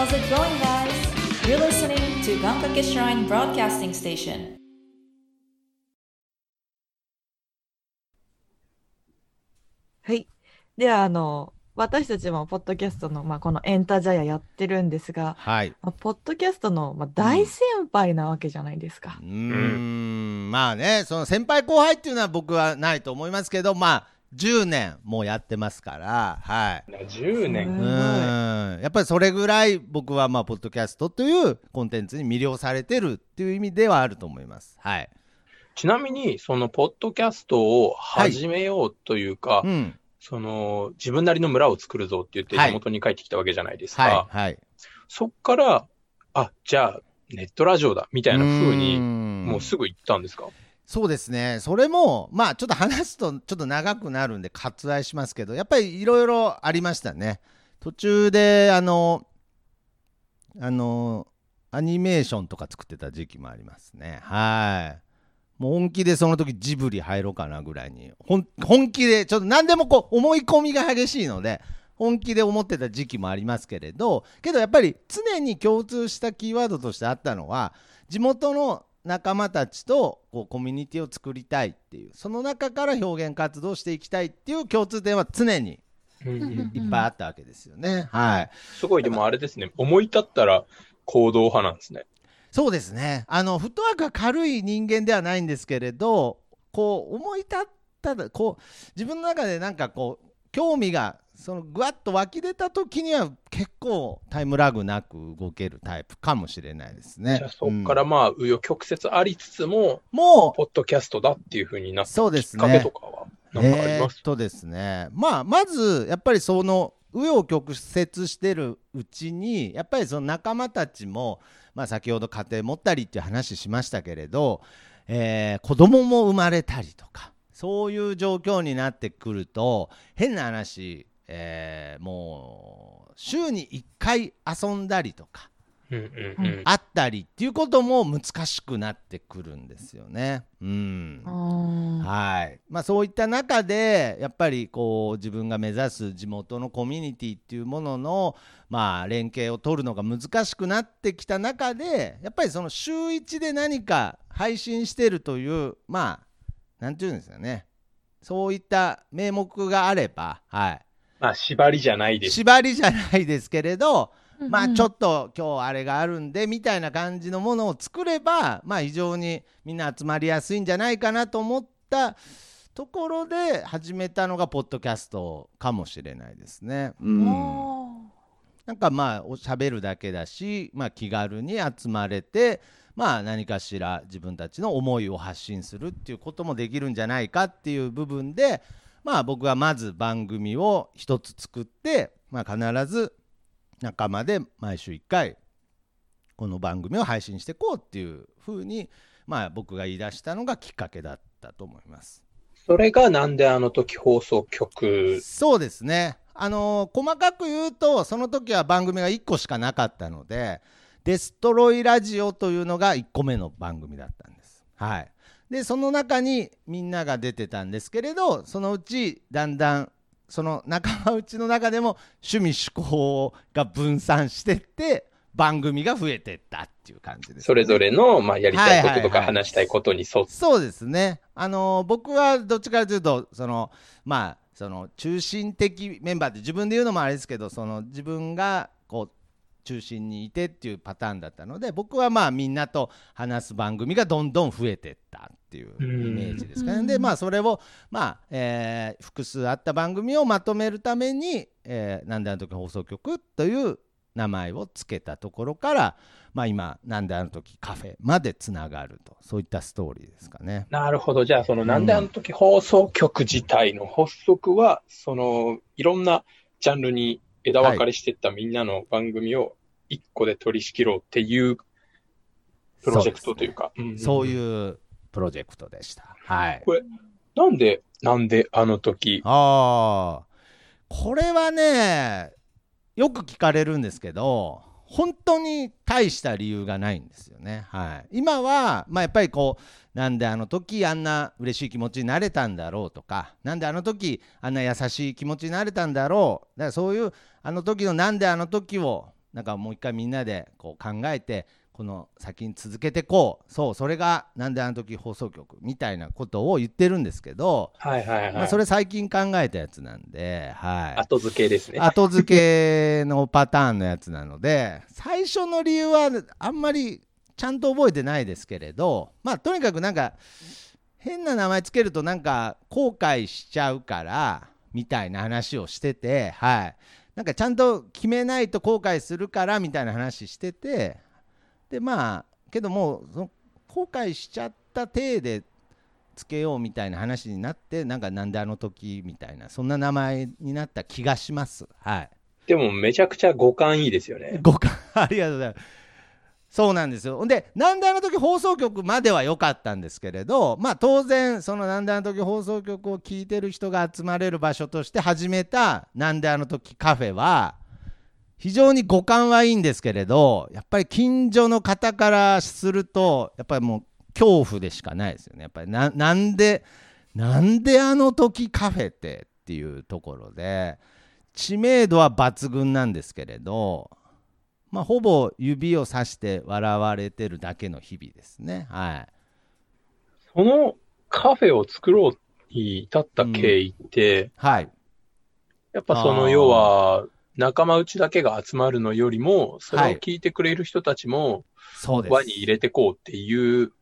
How's it going, guys? You're listening to Gankake Shrine Broadcasting Station. はい。では、あの、私たちもポッドキャストの、まあ、このエンタジャヤやってるんですが、はい。まあ、ポッドキャストの、まあ、大先輩なわけじゃないですかう。ーん、まあね、その先輩後輩っていうのは僕はないと思いますけど、まあ、10年もうやってますから、はい。10年。うんやっぱりそれぐらい僕はまあポッドキャストというコンテンツに魅了されてるっていう意味ではあると思います。はい。ちなみに、そのポッドキャストを始めようというか、うん。その自分なりの村を作るぞって言ってはい地元に帰ってきたわけじゃないですか。はい。はい。そっから、あ、じゃあネットラジオだみたいな風に、にもうすぐ行ったんですか？そうですね、それも、まあ、ちょっと話すと、ちょっと長くなるんで、割愛しますけど、やっぱりいろいろありましたね。途中で、あの、あの、アニメーションとか作ってた時期もありますね。はい。もう本気でその時ジブリ入ろうかなぐらいに、本本気で、ちょっと何でもこう、思い込みが激しいので、本気で思ってた時期もありますけれど、けどやっぱり常に共通したキーワードとしてあったのは、地元の仲間たちとこうコミュニティを作りたいっていうその中から表現活動をしていきたいっていう共通点は常にいっぱいあったわけですよね。はい、すごい、でもあれですね、思い立ったら行動派なんですね。そうですねあのフットワークが軽い人間ではないんですけれどこう思い立ったらこう自分の中でなんかこう興味がそのぐわっと湧き出た時には結構タイムラグなく動けるタイプかもしれないですね。じゃあ。そっかうん。らまあ、紆余曲折ありつつも、もうポッドキャストだっていう風になったそうですねきっかけとかは、なんかあります、とですね、まあ、まずやっぱりその紆余曲折してるうちにやっぱりその仲間たちも、まあ、先ほど家庭持ったりっていう話しましたけれど、えー子供も生まれたりとかそういう状況になってくると変な話、えーもう週に1回遊んだりとかうんうんうん。あったりっていうことも難しくなってくるんですよね。うん。あはい。まあ、そういった中でやっぱりこう自分が目指す地元のコミュニティっていうものの、まあ、連携を取るのが難しくなってきた中でやっぱりその週1で何か配信してるというまあなんていうんですかね。そういった名目があれば、はい、まあ、縛りじゃないです。縛りじゃないですけれど、ーまあちょっっと今日あれがあるんでみたいな感じのものを作ればまあ非常にみんな集まりやすいんじゃないかなと思ったところで始めたのがポッドキャストかもしれないですね。うん、なんかまあおしゃべるだけだし、まあ、気軽に集まれてまあ何かしら自分たちの思いを発信するっていうこともできるんじゃないかっていう部分でまあ僕はまず番組を一つ作って、まあ、必ず仲間で毎週1回この番組を配信していこうっていうふうにまあ僕が言い出したのがきっかけだったと思います。それがなんであの時放送局？そうですね。あのー細かく言うとその時は番組が1個しかなかったので「デストロイラジオ」というのが1個目の番組だったんです。はい、でその中にみんなが出てたんですけれどそのうちだんだんその仲間内の中でも趣味趣向が分散してって番組が増えてったっていう感じです、それぞれの、まあ、やりたいこととか話したいことに沿って。そうですね。あの僕はどっちかというとそのまあその中心的メンバーって自分で言うのもあれですけどその自分がこう中心にいてっていうパターンだったので僕はまあみんなと話す番組がどんどん増えてったっていうイメージですかね。うんでまあそれをまあ、えー複数あった番組をまとめるために「えーなんであの時放送局」という名前をつけたところから、まあ、今「なんであの時カフェ」までつながるとそういったストーリーですかね。なるほど。じゃあ、その、なんであの時放送局自体の発足は、その、いろんなジャンルに枝分かれしていったみんなの番組を一個で取り仕切ろうっていうプロジェクトというか。んんそういうプロジェクトでした。はい。これ、なんで、なんであの時、ああ、これはね、よく聞かれるんですけど、本当に大した理由がないんですよね。はい、今は、まあ、やっぱりこう、なんであの時あんな嬉しい気持ちになれたんだろうとか、なんであの時あんな優しい気持ちになれたんだろう、だからそういうあの時のなんであの時をなんかもう一回みんなでこう考えてこの先に続けてこうそうそれがなんであの時放送局みたいなことを言ってるんですけど、はいはいはい。まあ、それ最近考えたやつなんで、はい、後付けですね。後付けのパターンのやつなので最初の理由はあんまりちゃんと覚えてないですけれどまあとにかくなんか変な名前つけるとなんか後悔しちゃうからみたいな話をしててはいなんかちゃんと決めないと後悔するからみたいな話しててでまあけどもうその後悔しちゃった体でつけようみたいな話になってなんかなんであの時みたいなそんな名前になった気がします。はい。でもめちゃくちゃ五感いいですよね。ごか ありがとうございますそうなんですよ。ほんでなんであの時放送局までは良かったんですけれどまあ当然そのなんであの時放送局を聞いてる人が集まれる場所として始めたなんであの時カフェは非常に五感はいいんですけれどやっぱり近所の方からするとやっぱりもう恐怖でしかないですよね。やっぱりななんでなんであの時カフェってっていうところで知名度は抜群なんですけれどまあ、ほぼ指をさして笑われてるだけの日々ですね。はい。そのカフェを作ろうに至った経緯って、はい。やっぱその要は仲間内だけが集まるのよりも、それをはい聞いてくれる人たちもそうです。輪に入れてこうっていう、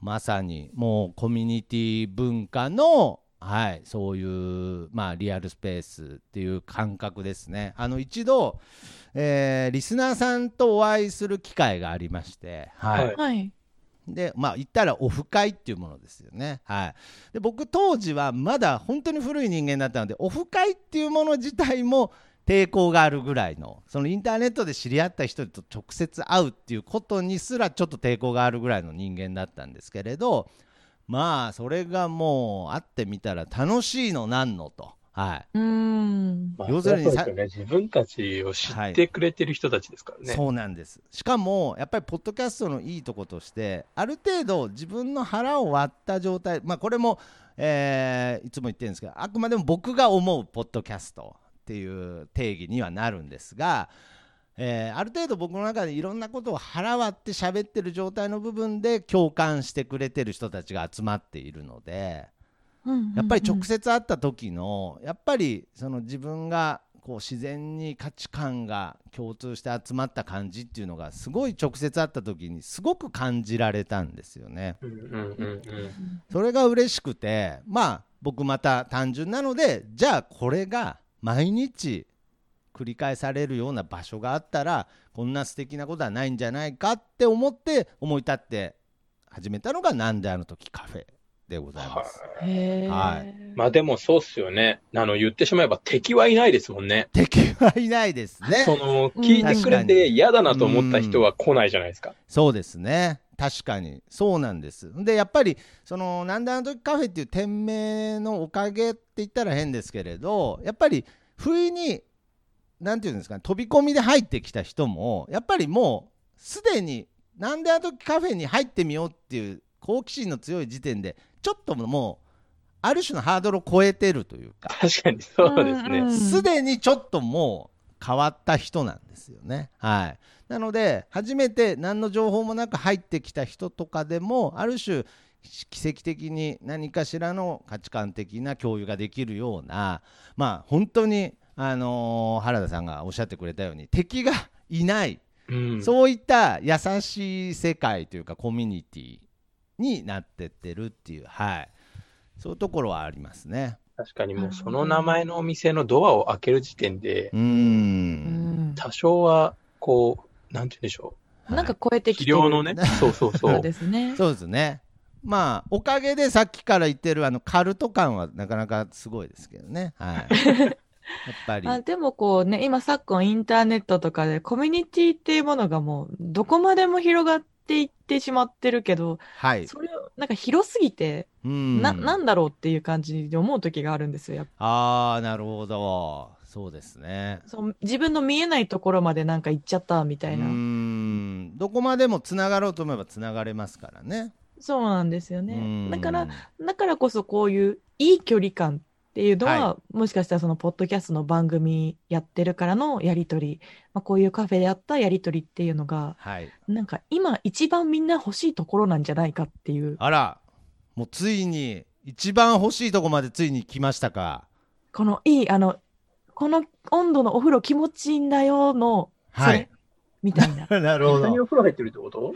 まさにもうコミュニティ文化の、はい、そういう、まあ、リアルスペースっていう感覚ですね。あの一度、えーリスナーさんとお会いする機会がありまして、はいはいはい。でまあ言ったらオフ会っていうものですよね。はい、で僕当時はまだ本当に古い人間だったのでオフ会っていうもの自体も抵抗があるぐらいのそのインターネットで知り合った人と直接会うっていうことにすらちょっと抵抗があるぐらいの人間だったんですけれどまあそれがもう会ってみたら楽しいのなんのと。はい、うーん。まあ、要するにさそうですよね。自分たちを知ってくれてる人たちですからね。そうなんですしかもやっぱりポッドキャストのいいとことしてある程度自分の腹を割った状態まあこれも、えーいつも言ってるんですけどあくまでも僕が思うポッドキャストっていう定義にはなるんですが、えーある程度僕の中でいろんなことを腹割って喋ってる状態の部分で共感してくれてる人たちが集まっているので。やっぱり直接会った時のやっぱりその自分がこう自然に価値観が共通して集まった感じっていうのがすごい直接会った時にすごく感じられたんですよね。うんうんうんうん。それが嬉しくてまあ僕また単純なのでじゃあこれが毎日繰り返されるような場所があったらこんな素敵なことはないんじゃないかって思って思い立って始めたのがなんであの時カフェでございます。へえ。はいまあでもそうっすよね。あの、言ってしまえば敵はいないですもんね。敵はいないですね。その、うん聞いてくれてに嫌だなと思った人は来ないじゃないですか。そうですね確かにそうなんですでやっぱりそのなんであの時カフェっていう店名のおかげって言ったら変ですけれどやっぱり不意になんていうんですかね飛び込みで入ってきた人もやっぱりもうすでになんであの時カフェに入ってみようっていう好奇心の強い時点でちょっともうある種のハードルを超えてるというか確かにそうですね。すでにちょっともう変わった人なんですよね。はい、なので初めて何の情報もなく入ってきた人とかでもある種奇跡的に何かしらの価値観的な共有ができるようなまあ本当に、あのー原田さんがおっしゃってくれたように敵がいない、うん。そういった優しい世界というかコミュニティになってってるっていう、はい、そういうところはありますね。確かにもうその名前のお店のドアを開ける時点でう、んん。多少は、こう、なんて言うんでしょなんか超えてう。きてる。のね、そうそうそそうう。ですね。そうですね。まあおかげでさっきから言ってるあのカルト感はなかなかすごいですけどね。はい。やっぱり。あでもこうね、今昨今インターネットとかでコミュニティっていうものがもうどこまでも広がっていってしまってるけど、はい。それをなんか広すぎて、うん。な、なんだろうっていう感じで思う時があるんですよ。やっぱああなるほど。そうですね。そう自分の見えないところまでなんか行っちゃったみたういな。ん。どこまでもつながろうと思えばつながれますからね。そうなんですようね。んだから、だからこそこういういい距離感っていうのは、はもしかしたらそのポッドキャストの番組やってるからのやりとり、まあ、こういうカフェであったやりとりっていうのが、はい。なんか今一番みんな欲しいところなんじゃないかっていう、あら、もうついに、一番欲しいとこまでついに来ましたか？このいい、あの、この温度のお風呂気持ちいいんだよの、それ、はいみたいな。なるほ何ど。お風呂入ってるってこと？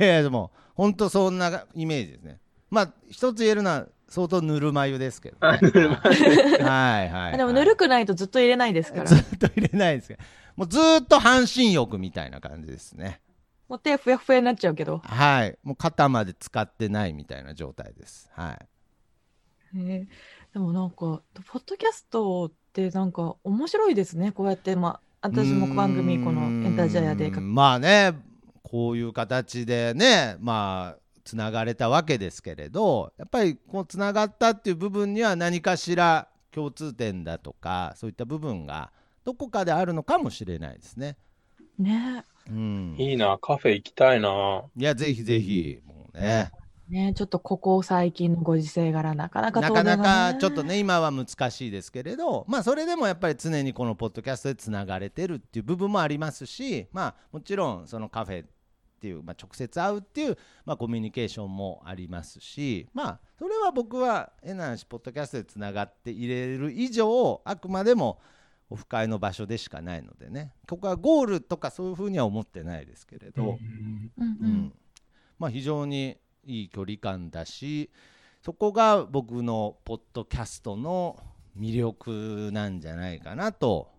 いや、でも、本当そんなイメージですね。まあ、一つ言えるのは、相当ぬるま湯ですけど、あぬるま湯はいはい、はい。でもぬるくないとずっと入れないですからず。っと入れないですけど、もうずっと半身浴みたいな感じですね。もう手ふやふやになっちゃうけど。はい。もう肩まで使ってないみたいな状態です。はい。へえでもなんか、ポッドキャストってなんか面白いですね。こうやって、まあ、私も番組、このエンタジャヤでうーんまあねこういう形でねまあつながれたわけですけれどやっぱりこうつながったっていう部分には何かしら共通点だとかそういった部分がどこかであるのかもしれないですね。ね。うん、いいいな、カフェ行きたいな。やぜひぜひもうね。ね。ちょっとここ最近のご時世柄なかなかなかなかちょっとね今は難しいですけれどまあそれでもやっぱり常にこのポッドキャストでつながれてるっていう部分もありますしまあもちろんそのカフェっていう、まあ、直接会うっていう、まあ、コミュニケーションもありますしまあそれは僕はえなしポッドキャストでつながっていれる以上あくまでもオフ会の場所でしかないのでね。ここはゴールとかそういうふうには思ってないですけれど、うん。うん。まあ、非常にいい距離感だしそこが僕のポッドキャストの魅力なんじゃないかなと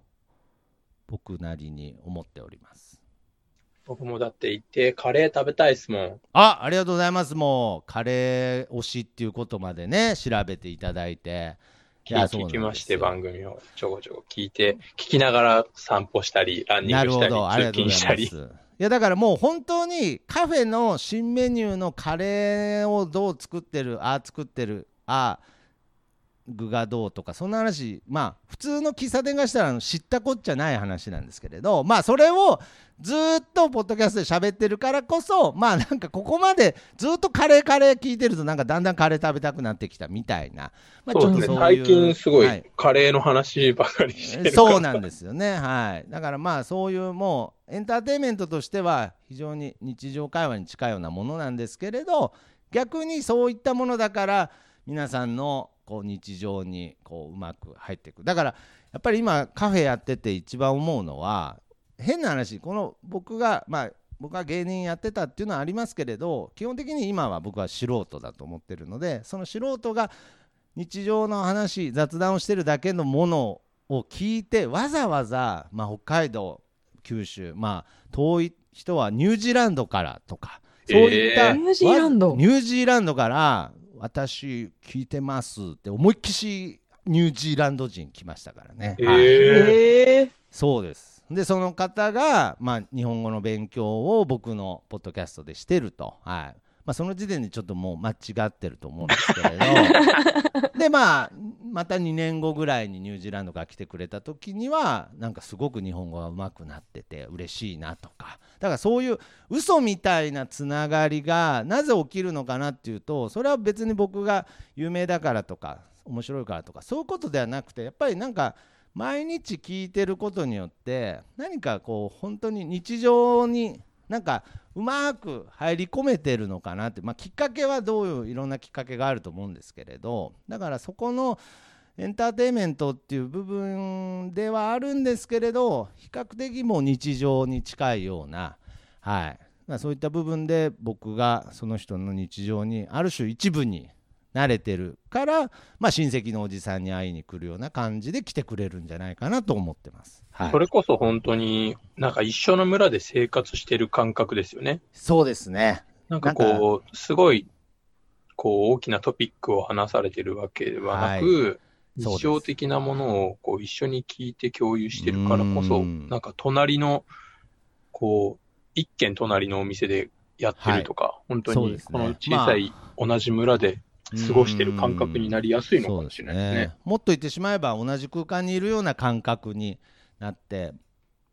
僕なりに思っております僕もだって行ってカレー食べたいですもん。あありがとうございます。もうカレー推しっていうことまでね調べていただいて。いや聞きまして、番組を。ちょこちょこ聞いて、聞きながら散歩したり、ランニングしたり、通勤したり。いやだからもう本当にカフェの新メニューのカレーをどう作ってるああ作ってるああ具がどうとかそんな話まあ普通の喫茶店がしたら知ったこっちゃない話なんですけれどまあそれをずーっとポッドキャストで喋ってるからこそまあなんかここまでずっとカレーカレー聞いてるとなんかだんだんカレー食べたくなってきたみたいな、まあ、そうですね。いう最近すごはいいカレーの話ばかりしてるから。そうなんですよね、はい、だからまあそういうもうエンターテインメントとしては非常に日常会話に近いようなものなんですけれど逆にそういったものだから皆さんのこう日常にこううまく入っていく。だからやっぱり今カフェやってて一番思うのは変な話この僕がまあ僕は芸人やってたっていうのはありますけれど基本的に今は僕は素人だと思ってるのでその素人が日常の話雑談をしてるだけのものを聞いてわざわざ、まあ、北海道九州まあ遠い人はニュージーランドからとかそういった、えー。ニュージーランド。わニュージーランドから私聞いてますって思いっきしニュージーランド人来ましたからね、えはい。ーへえそうです。でその方が、まあ、日本語の勉強を僕のポッドキャストでしてると、はいまあ、その時点でちょっともう間違ってると思うんですけれど。でまあまた2年後ぐらいにニュージーランドから来てくれた時にはなんかすごく日本語が上手くなってて嬉しいなとか。だからそういう嘘みたいなつながりがなぜ起きるのかなっていうとそれは別に僕が有名だからとか面白いからとかそういうことではなくてやっぱりなんか毎日聞いてることによって何かこう本当に日常になんかうまく入り込めてるのかなって、まあ、きっかけはどういういろんなきっかけがあると思うんですけれど。だからそこのエンターテインメントっていう部分ではあるんですけれど比較的もう日常に近いような、はい。まあ、そういった部分で僕がその人の日常にある種一部に慣れてるから、まあ、親戚のおじさんに会いに来るような感じで来てくれるんじゃないかなと思ってます。はい。そ、れこそ本当になんか一緒の村で生活してる感覚ですよね。そうですね。なんかこう、すごい、こう大きなトピックを話されてるわけではなく、そうです日常的なものをこう一緒に聞いて共有してるからこそ、うん。なんか隣の、こう、一軒隣のお店でやってるとか、本当にこの小さい同じ村で過ごしてる感覚になりやすいのかもしれないですね。もっと言ってしまえば同じ空間にいるような感覚になって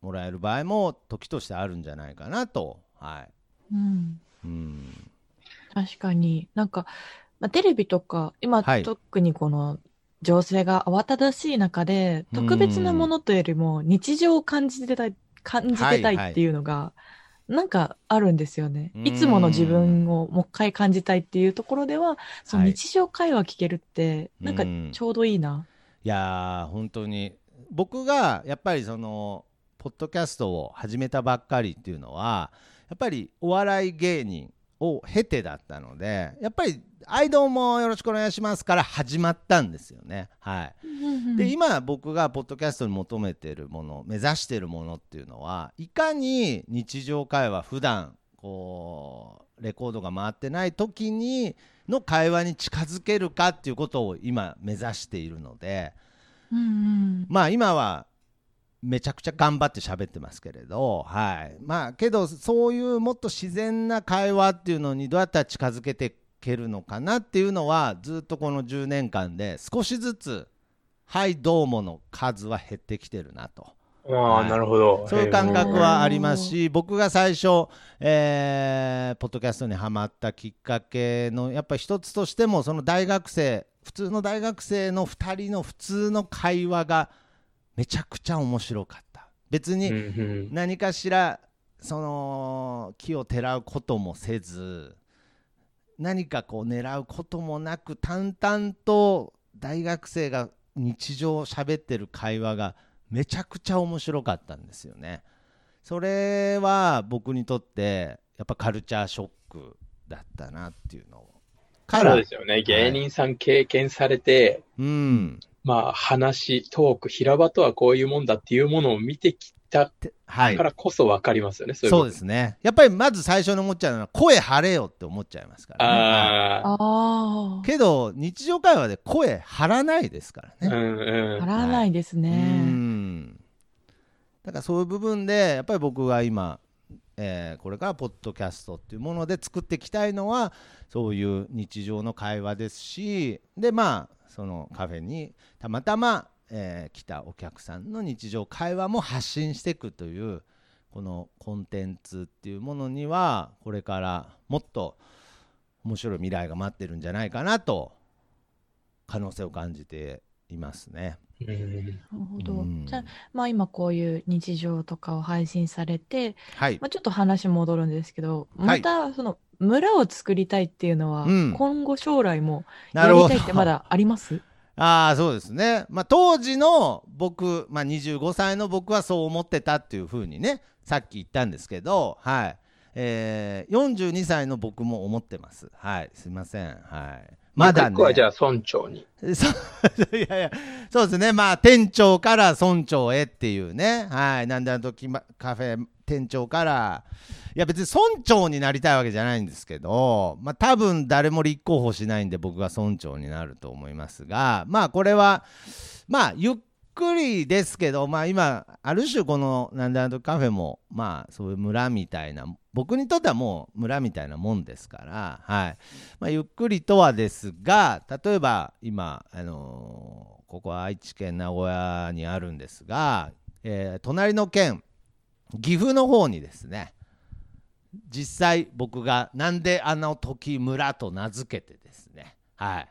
もらえる場合も時としてあるんじゃないかなと。はい。うんうん。確かになんか、まあ、テレビとか今、はい特にこの情勢が慌ただしい中で、特別なものというよりも日常を感じてたい、感じてたいっていうのが、なんかあるんですよね。うんいつもの自分をもう一回感じたいっていうところでは、そのはい日常会話聞けるって、なんかうんちょうどいいな。いやー本当に僕がやっぱりそのポッドキャストを始めたばっかりっていうのはやっぱりお笑い芸人を経てだったのでやっぱり「はいどうもよろしくお願いします」から始まったんですよね。はい、で今僕がポッドキャストに求めてるもの目指してるものっていうのはいかに日常会話普段こうレコードが回ってない時にの会話に近づけるかっていうことを今目指しているのでうんうん。まあ今はめちゃくちゃ頑張って喋ってますけれどはいまあけどそういうもっと自然な会話っていうのにどうやったら近づけていけるのかなっていうのはずっとこの10年間で少しずつ「はいどうも」の数は減ってきてるなと。ああ、はいなるほど。そういう感覚へはありますし、僕が最初、えーポッドキャストにはまったきっかけのやっぱり一つとしても、その大学生、普通の大学生の2人の普通の会話がめちゃくちゃ面白かった。別ーに何かしら、その木をてらうこともせず、何かこう狙うこともなく、淡々と大学生が日常喋ってる会話がめちゃくちゃ面白かったんですよね。それは僕にとってやっぱカルチャーショックだったなっていうのを。そうですよね。芸人さん経験されて、うん。まあ話、トーク、平場とはこういうもんだっていうものを見てきたてはいか。らこそわかりますよね。そういうそうことですね。やっぱりまず最初に思っちゃうのは声張れよって思っちゃいますからね。ああ、ああ。けど日常会話で声張らないですからね。うんうん。払わないですうね。んだからそういう部分でやっぱり僕が今、えーこれからポッドキャストっていうもので作っていきたいのはそういう日常の会話ですしでまあそのカフェにたまたま、えー来たお客さんの日常会話も発信していくというこのコンテンツっていうものにはこれからもっと面白い未来が待ってるんじゃないかなと可能性を感じていますね。うんなるほど。うんじゃあ、まあ今こういう日常とかを配信されて、はいまあちょっと話戻るんですけど、はいまたその村を作りたいっていうのは、うん。今後将来もやりたいってまだあります？ああそうですね、まあ、当時の僕、まあ、25歳の僕はそう思ってたっていうふうにねさっき言ったんですけど、はい。えー、42歳の僕も思ってます。はい。すいません。はい。まだね。僕はじゃあ村長に。そういやいや。そうですね。まあ店長から村長へっていうね。はい。なんであの時まカフェ店長からいや別に村長になりたいわけじゃないんですけどまあ多分誰も立候補しないんで僕が村長になると思いますがまあこれはまあゆっくりですけどまあ今ある種このなんであの時カフェもまあそういう村みたいな僕にとってはもう村みたいなもんですからはい。まあ、ゆっくりとはですが例えば今、あのここは愛知県名古屋にあるんですが、えー隣の県岐阜の方にですね実際僕がなんであの時村と名付けてですねはい。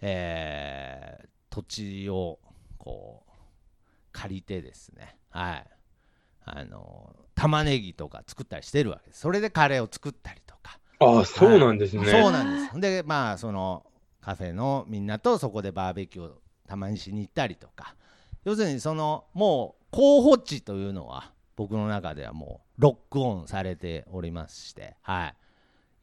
えー土地をこう借りてですねはい。あのー玉ねぎとか作ったりしてるわけです。それでカレーを作ったりとか。ああ、そうなんですね。そうなんです。で、まあ、そのカフェのみんなとそこでバーベキューをたまにしに行ったりとか、要するにそのもう候補地というのは僕の中ではもうロックオンされておりまして、は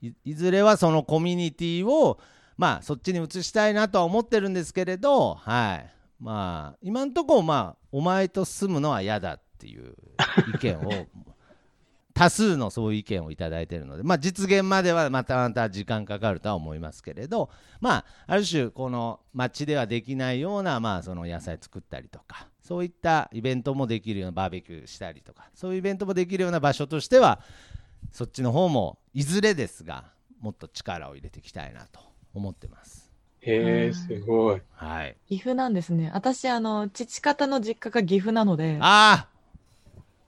い。いいずれはそのコミュニティをまあそっちに移したいなとは思ってるんですけれど、はい。まあ今のとこまあお前と住むのは嫌だっていう意見を 多数のそういう意見をいただいてるので、まあ、実現まではまたまた時間かかるとは思いますけれど、まあ、ある種この町ではできないような、まあ、その野菜作ったりとかそういったイベントもできるようなバーベキューしたりとかそういうイベントもできるような場所としてはそっちの方もいずれですがもっと力を入れていきたいなと思ってます。へえ、すごい。はい、岐阜なんですね。私、あの、父方の実家が岐阜なので、ああ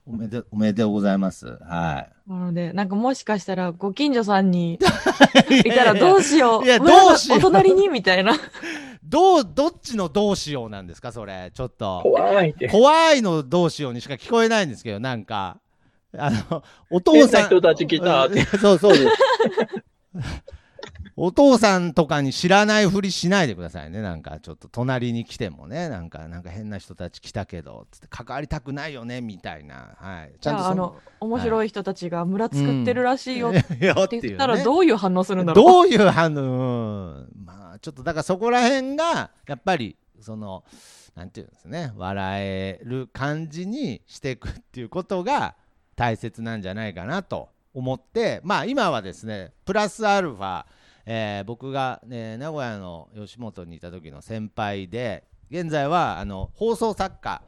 おめでおめでとうございます。はいなので、なんかもしかしたらご近所さんに いたらどうしよう。いやどうしようお隣にみたいな。どうどっちのどうしようなんですかそれ。ちょっと。怖いって。怖いのどうしようにしか聞こえないんですけどなんか。あのお父変さなん人たち来たって。そうそうですお父さんとかに知らないふりしないでくださいね。なんかちょっと隣に来てもね。なんかなんか変な人たち来たけどつって関わりたくないよねみたいな。はい。ちじゃあ、あその、面白い人たちが村作ってるらしいよ。っよて言ったらね。どういう反応するんだろう。どういう反応、うん。まあちょっとだからそこら辺がやっぱりそのなんていうんですね。笑える感じにしていくっていうことが大切なんじゃないかなと思って。まあ今はですねプラスアルファ、えー僕が、ね、名古屋の吉本にいた時の先輩で現在はあの放送作家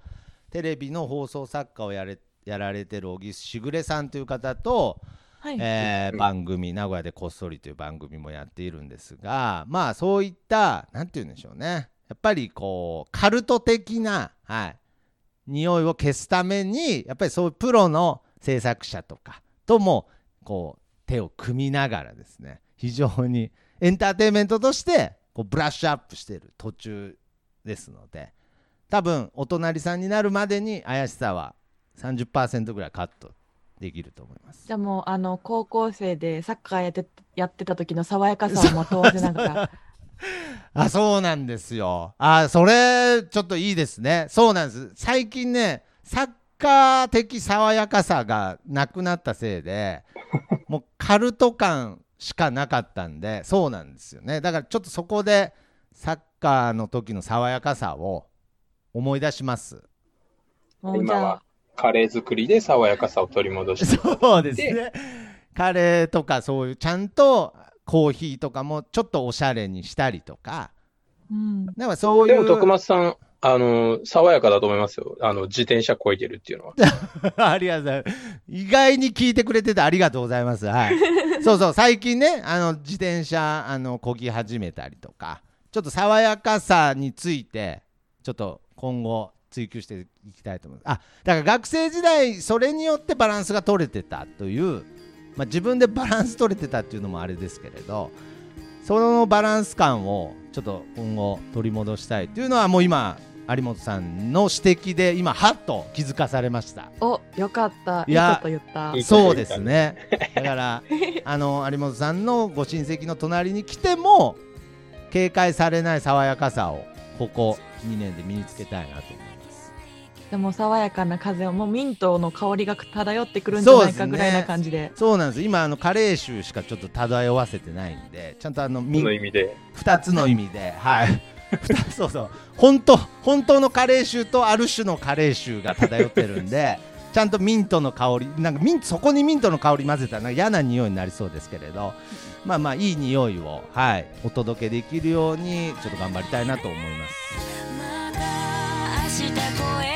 テレビの放送作家をやれやられてる小木しぐれさんという方と、はい。えー番組名古屋でこっそりという番組もやっているんですがまあそういったなんて言うんでしょうねやっぱりこうカルト的な、はい、匂いを消すためにやっぱりそういうプロの制作者とかともこう手を組みながらですね非常にエンターテインメントとしてこうブラッシュアップしている途中ですので多分お隣さんになるまでに怪しさは30%ぐらいカットできると思います。じゃあもう、あの、高校生でサッカーやって、やってた時の爽やかさをまとわせながら、あそうなんですよ。あそれちょっといいですね。そうなんです。最近ねサッカー的爽やかさがなくなったせいでもうカルト感しかなかったんでそうなんですよねだからちょっとそこでサッカーの時の爽やかさを思い出します今は、カレー作りで爽やかさを取り戻して。そうですねカレーとかそういうちゃんとコーヒーとかもちょっとおしゃれにしたりとかうん。なんかそういうでも、徳松さん、あの、爽やかだと思いますよ。あの、自転車こいでるっていうのは。ありがとうございます。意外に聞いてくれててありがとうございます。はい。そうそう、最近ね、あの自転車あの漕ぎ始めたりとか、ちょっと爽やかさについてちょっと今後追求していきたいと思います。あ、だから学生時代それによってバランスが取れてたという、まあ自分でバランス取れてたっていうのもあれですけれど、そのバランス感をちょっと今後取り戻したいっていうのはもう今有本さんの指摘で今はっと気づかされました。お、よかった。いやこと言ったい。いこと言ったそうですね。だから あの有本さんのご親戚の隣に来ても警戒されない爽やかさをここ2年で身につけたいなと思います。でも爽やかな風を、もうミントの香りが漂ってくるんじゃないかぐらいな感じで。そうなんです。今あのカレー臭しかちょっと漂わせてないんで、ちゃんとあのみその意味で。2つの意味で、はい。そうそう本当本当のカレー臭とある種のカレー臭が漂ってるんで ちゃんとミントの香りなんかミントそこにミントの香り混ぜたらなんか嫌な匂いになりそうですけれどまあまあいい匂いを、はい、お届けできるようにちょっと頑張りたいなと思います。また明日